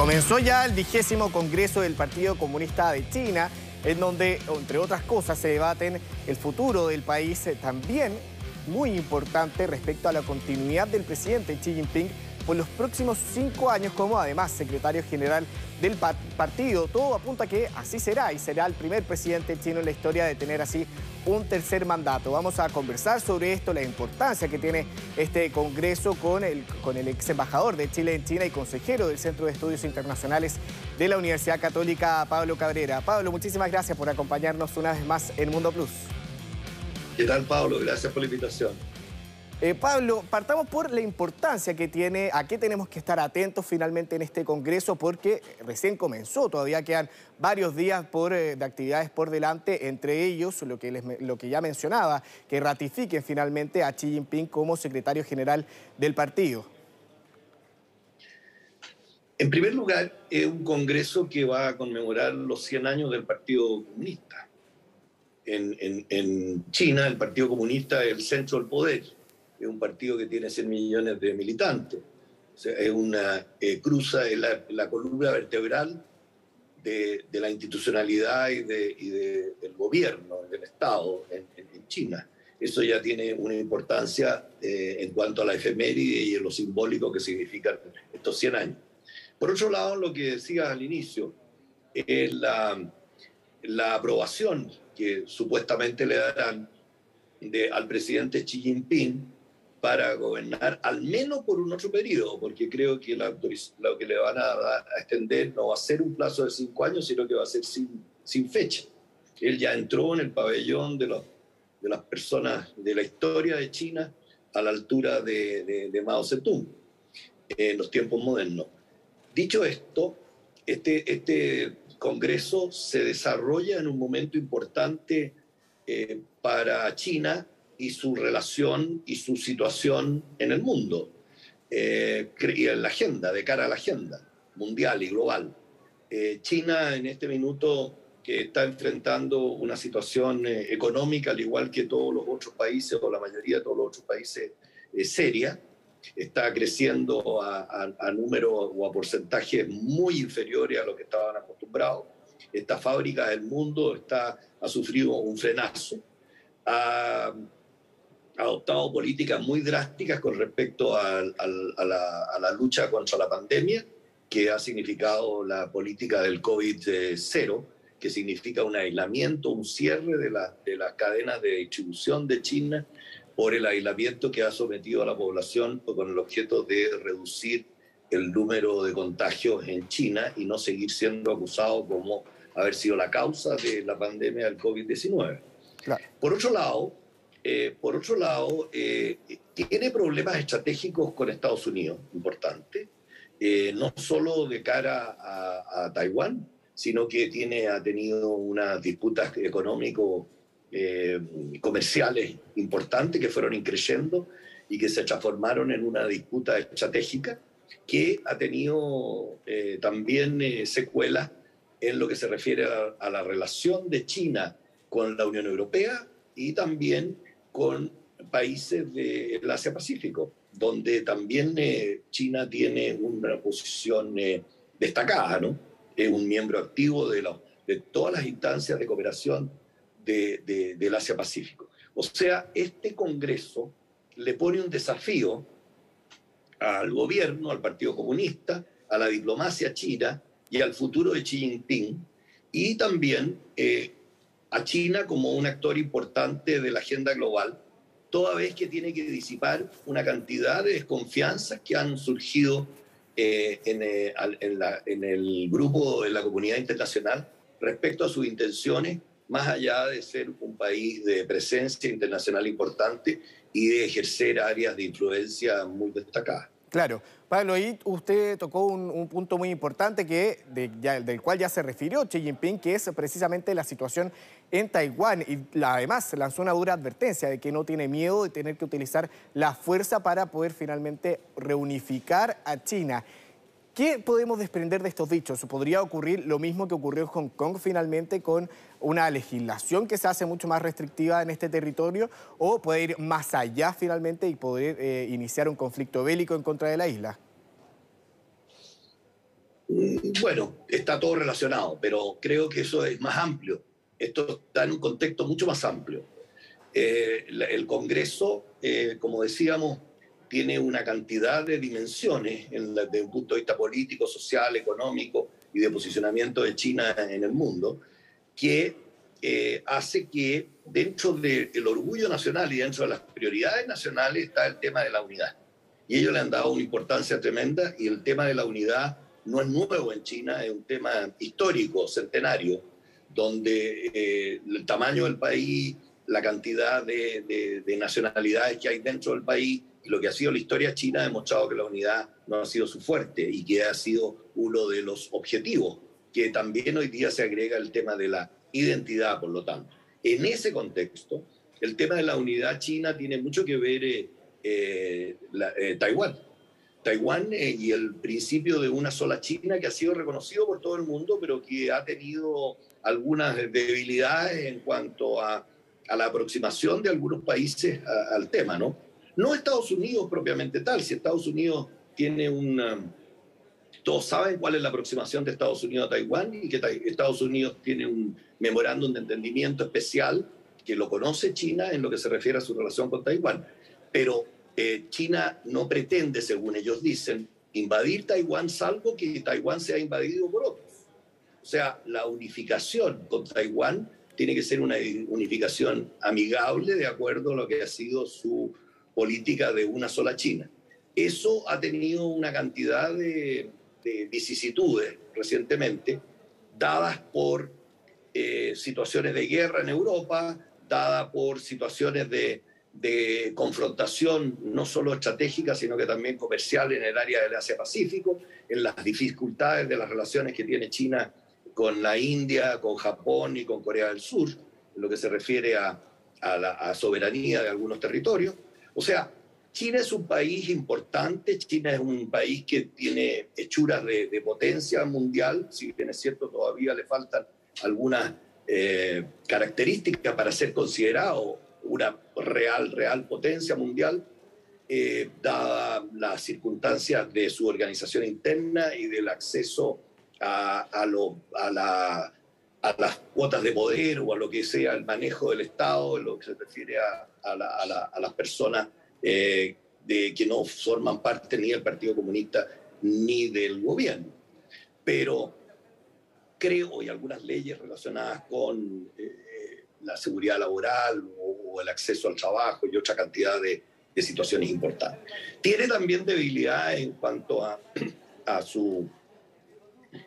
Comenzó ya el vigésimo Congreso del Partido Comunista de China, en donde, entre otras cosas, se debaten el futuro del país, eh, también muy importante respecto a la continuidad del presidente Xi Jinping por los próximos cinco años como además secretario general del partido. Todo apunta que así será y será el primer presidente chino en la historia de tener así un tercer mandato. Vamos a conversar sobre esto, la importancia que tiene este congreso con el, con el ex embajador de Chile en China y consejero del Centro de Estudios Internacionales de la Universidad Católica, Pablo Cabrera. Pablo, muchísimas gracias por acompañarnos una vez más en Mundo Plus. ¿Qué tal, Pablo? Gracias por la invitación. Eh, Pablo, partamos por la importancia que tiene, a qué tenemos que estar atentos finalmente en este Congreso, porque recién comenzó, todavía quedan varios días eh, de actividades por delante, entre ellos lo que, lo que ya mencionaba, que ratifiquen finalmente a Xi Jinping como secretario general del partido. En primer lugar, es un Congreso que va a conmemorar los 100 años del Partido Comunista. En, en China, el Partido Comunista es el centro del poder es un partido que tiene 100 millones de militantes. es una eh, cruza en la, columna vertebral de, la institucionalidad y, de, del gobierno, del Estado en, China. Eso ya tiene una importancia eh, en cuanto a la efeméride y lo simbólico que significan estos 100 años. Por otro lado, lo que decías al inicio, es la, la aprobación que supuestamente le darán al presidente Xi Jinping para gobernar al menos por un otro periodo, porque creo que lo que le van a, extender no va a ser un plazo de cinco años, sino que va a ser sin, fecha. Él ya entró en el pabellón de las personas de la historia de China a la altura de, de, Mao Zedong en los tiempos modernos. Dicho esto, este, este Congreso se desarrolla en un momento importante eh, para China y su relación y su situación en el mundo eh, y en la agenda, de cara a la agenda mundial y global. Eh, China en este minuto que está enfrentando una situación eh, económica, al igual que todos los otros países o la mayoría de todos los otros países, seria, está creciendo a, a, números o a porcentajes muy inferiores a lo que estaban acostumbrados. Esta fábrica del mundo está, ha sufrido un frenazo. Ha, adoptado políticas muy drásticas con respecto a, la, lucha contra la pandemia, que ha significado la política del COVID-0, que significa un aislamiento, un cierre de, de las cadenas de distribución de China por el aislamiento que ha sometido a la población con el objeto de reducir el número de contagios en China y no seguir siendo acusado como haber sido la causa de la pandemia del COVID-19. Por otro lado, eh, por otro lado, eh, tiene problemas estratégicos con Estados Unidos, importante, eh, no solo de cara a, Taiwán, sino que tiene, ha tenido unas disputas económicos comerciales importantes que fueron increyendo y que se transformaron en una disputa estratégica que ha tenido también secuelas en lo que se refiere a la relación de China con la Unión Europea y también con países del Asia-Pacífico, donde también eh, China tiene una posición eh, destacada, ¿no? Es un miembro activo de, de todas las instancias de cooperación de, del Asia-Pacífico. O sea, este Congreso le pone un desafío al gobierno, al Partido Comunista, a la diplomacia china y al futuro de Xi Jinping, y también eh, a China como un actor importante de la agenda global, toda vez que tiene que disipar una cantidad de desconfianzas que han surgido eh, eh, en, el grupo, de la comunidad internacional, respecto a sus intenciones, más allá de ser un país de presencia internacional importante y de ejercer áreas de influencia muy destacadas. Claro. Pablo, ahí usted tocó un, punto muy importante que, del cual ya se refirió Xi Jinping, que es precisamente la situación en Taiwán. Y además lanzó una dura advertencia de que no tiene miedo de tener que utilizar la fuerza para poder finalmente reunificar a China. ¿Qué podemos desprender de estos dichos? ¿Podría ocurrir lo mismo que ocurrió en Hong Kong finalmente con una legislación que se hace mucho más restrictiva en este territorio? ¿O puede ir más allá finalmente y poder eh, iniciar un conflicto bélico en contra de la isla? Mm, Bueno, está todo relacionado, pero creo que eso es más amplio. Esto está en un contexto mucho más amplio. Eh, el Congreso, eh, como decíamos, tiene una cantidad de dimensiones desde un punto de vista político, social, económico y de posicionamiento de China en el mundo, que eh, hace que dentro del orgullo nacional y dentro de las prioridades nacionales está el tema de la unidad. Y ellos le han dado una importancia tremenda y el tema de la unidad no es nuevo en China, es un tema histórico, centenario, donde eh, el tamaño del país, la cantidad de, de, nacionalidades que hay dentro del país lo que ha sido la historia china ha demostrado que la unidad no ha sido su fuerte y que ha sido uno de los objetivos, que también hoy día se agrega el tema de la identidad, por lo tanto. En ese contexto, el tema de la unidad china tiene mucho que ver eh, eh, Taiwán. Taiwán eh, y el principio de una sola China que ha sido reconocido por todo el mundo, pero que ha tenido algunas debilidades en cuanto a, la aproximación de algunos países al tema, ¿no? No Estados Unidos propiamente tal, si Estados Unidos tiene una... Todos saben cuál es la aproximación de Estados Unidos a Taiwán y que Estados Unidos tiene un memorándum de entendimiento especial que lo conoce China en lo que se refiere a su relación con Taiwán. Pero eh, China no pretende, según ellos dicen, invadir Taiwán salvo que Taiwán sea invadido por otros. O sea, la unificación con Taiwán tiene que ser una unificación amigable de acuerdo a lo que ha sido su política de una sola China. Eso ha tenido una cantidad de, vicisitudes recientemente, dadas por eh, situaciones de guerra en Europa, dadas por situaciones de de confrontación no solo estratégica, sino que también comercial en el área del Asia-Pacífico, en las dificultades de las relaciones que tiene China con la India, con Japón y con Corea del Sur, en lo que se refiere a, la soberanía de algunos territorios. O sea, China es un país importante, China es un país que tiene hechuras de, potencia mundial, si bien es cierto todavía le faltan algunas eh, características para ser considerado una real, real potencia mundial, eh, dada las circunstancias de su organización interna y del acceso a, a, lo, a, la, a, las cuotas de poder o a lo que sea el manejo del Estado, en lo que se refiere a, a las personas eh, de, que no forman parte ni del Partido Comunista ni del gobierno. Pero creo, y algunas leyes relacionadas con eh, la seguridad laboral o el acceso al trabajo y otra cantidad de, situaciones importantes. Tiene también debilidad en cuanto a, a, su,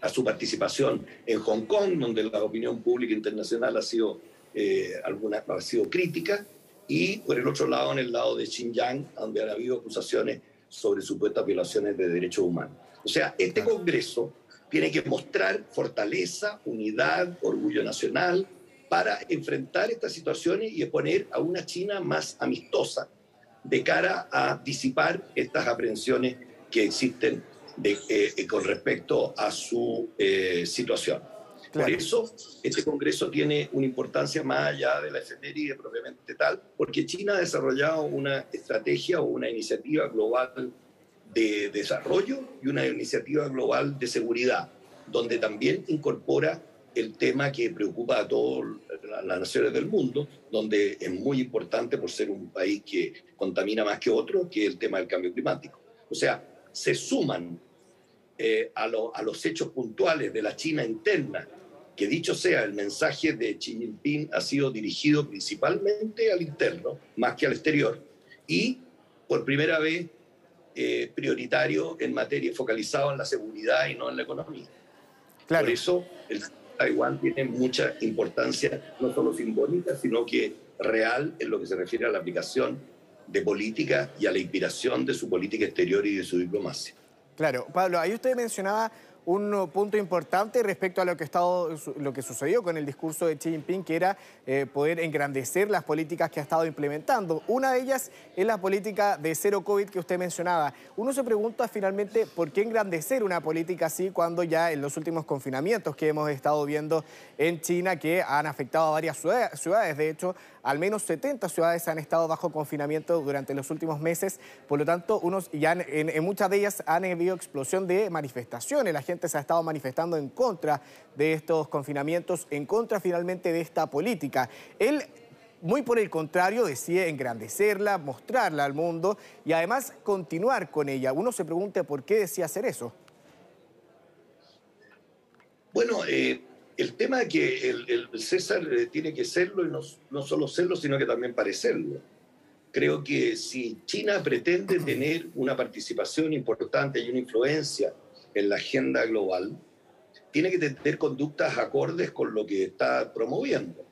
a su participación en Hong Kong, donde la opinión pública internacional ha sido, eh, alguna, ha sido crítica, y por el otro lado, en el lado de Xinjiang, donde han habido acusaciones sobre supuestas violaciones de derechos humanos. O sea, este Congreso tiene que mostrar fortaleza, unidad, orgullo nacional, para enfrentar estas situaciones y exponer a una China más amistosa de cara a disipar estas aprehensiones que existen de, eh, con respecto a su eh, situación. Por eso, este Congreso tiene una importancia más allá de la efeméride propiamente tal, porque China ha desarrollado una estrategia o una iniciativa global de desarrollo y una iniciativa global de seguridad, donde también incorpora el tema que preocupa a todas las naciones del mundo, donde es muy importante por ser un país que contamina más que otro, que es el tema del cambio climático. O sea, se suman eh, a, a los hechos puntuales de la China interna, que dicho sea, el mensaje de Xi Jinping ha sido dirigido principalmente al interno, más que al exterior, y por primera vez eh, prioritario en materia focalizado en la seguridad y no en la economía. Claro. Por eso el Taiwán tiene mucha importancia, no solo simbólica, sino que real en lo que se refiere a la aplicación de política y a la inspiración de su política exterior y de su diplomacia. Claro, Pablo, ahí usted mencionaba un punto importante respecto a lo que, estado, lo que sucedió con el discurso de Xi Jinping, que era eh, poder engrandecer las políticas que ha estado implementando. Una de ellas es la política de cero COVID que usted mencionaba. Uno se pregunta finalmente por qué engrandecer una política así cuando ya en los últimos confinamientos que hemos estado viendo en China, que han afectado a varias ciudades, de hecho, al menos 70 ciudades han estado bajo confinamiento durante los últimos meses, por lo tanto, unos, ya en, muchas de ellas han habido explosión de manifestaciones. Gente se ha estado manifestando en contra de estos confinamientos, en contra finalmente de esta política. Él muy por el contrario, decide engrandecerla, mostrarla al mundo y además continuar con ella. Uno se pregunta por qué decía hacer eso. Bueno, eh, el tema es que el, César eh, tiene que serlo y no, no, solo serlo, sino que también parecerlo. Creo que si China pretende tener una participación importante y una influencia en la agenda global, tiene que tener conductas acordes con lo que está promoviendo.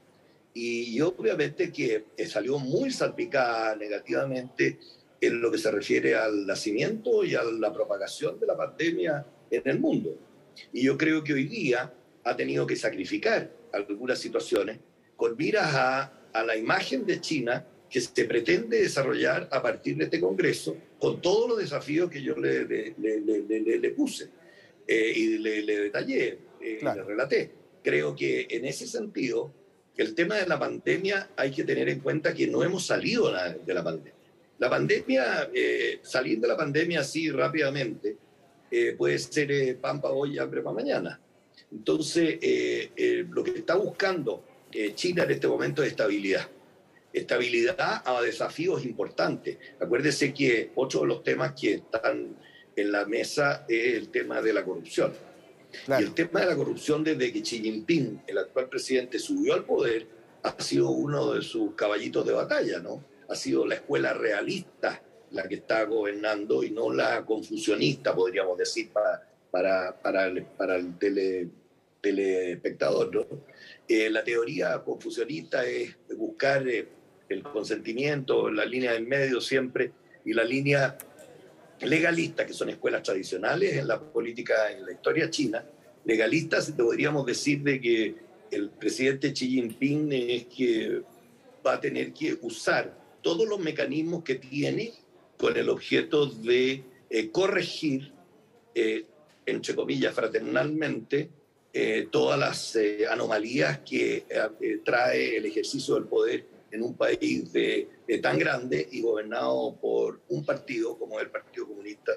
Y, obviamente que salió muy salpicada negativamente en lo que se refiere al nacimiento y a la propagación de la pandemia en el mundo. Y yo creo que hoy día ha tenido que sacrificar algunas situaciones con miras a la imagen de China que se pretende desarrollar a partir de este Congreso, con todos los desafíos que yo le, le, le, le puse eh, y le, detallé, eh, le relaté. Creo que en ese sentido, el tema de la pandemia hay que tener en cuenta que no hemos salido de la pandemia. La pandemia, eh, salir de la pandemia así rápidamente, eh, puede ser eh, pan para hoy, hambre para mañana. Entonces, lo que está buscando China en este momento es estabilidad. Estabilidad a desafíos importantes. Acuérdese que otro de los temas que están en la mesa es el tema de la corrupción y el tema de la corrupción desde que Xi Jinping, el actual presidente, subió al poder, ha sido uno de sus caballitos de batalla, ¿no? Ha sido la escuela realista la que está gobernando y no la confusionista, podríamos decir, para, para, para, el, para el tele, telespectador, ¿no? Eh, la teoría confusionista es buscar eh, el consentimiento, la línea del medio siempre, y la línea legalistas, que son escuelas tradicionales en la política, en la historia china, legalistas, podríamos decir de que el presidente Xi Jinping es que va a tener que usar todos los mecanismos que tiene con el objeto de eh, corregir, eh, entre comillas, fraternalmente, eh, todas las anomalías que trae el ejercicio del poder en un país de, tan grande y gobernado por un partido como el Partido Comunista,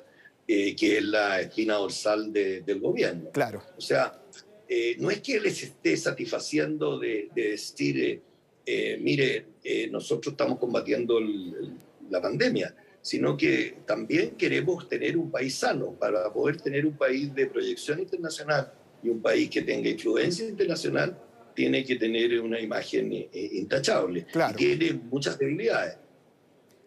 eh, que es la espina dorsal del gobierno. Claro. O sea, eh, no es que les esté satisfaciendo de, decir, eh, mire, nosotros estamos combatiendo la pandemia, sino que también queremos tener un país sano para poder tener un país de proyección internacional y un país que tenga influencia internacional tiene que tener una imagen eh, intachable. Y tiene muchas debilidades.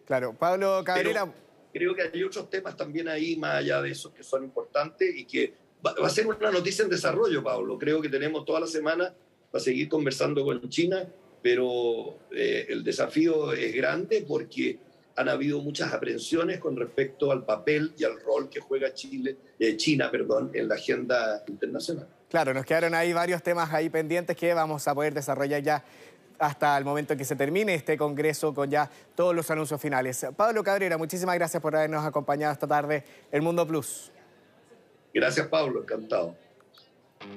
Claro, Pablo Cabrera. creo que hay otros temas también ahí, más allá de esos, que son importantes y que va, a ser una noticia en desarrollo, Pablo. Creo que tenemos toda la semana para seguir conversando con China, pero eh, el desafío es grande porque han habido muchas aprensiones con respecto al papel y al rol que juega Chile, eh, China perdón, en la agenda internacional. Claro, nos quedaron ahí varios temas ahí pendientes que vamos a poder desarrollar ya hasta el momento en que se termine este congreso con ya todos los anuncios finales. Pablo Cabrera, muchísimas gracias por habernos acompañado esta tarde en Mundo Plus. Gracias, Pablo, encantado.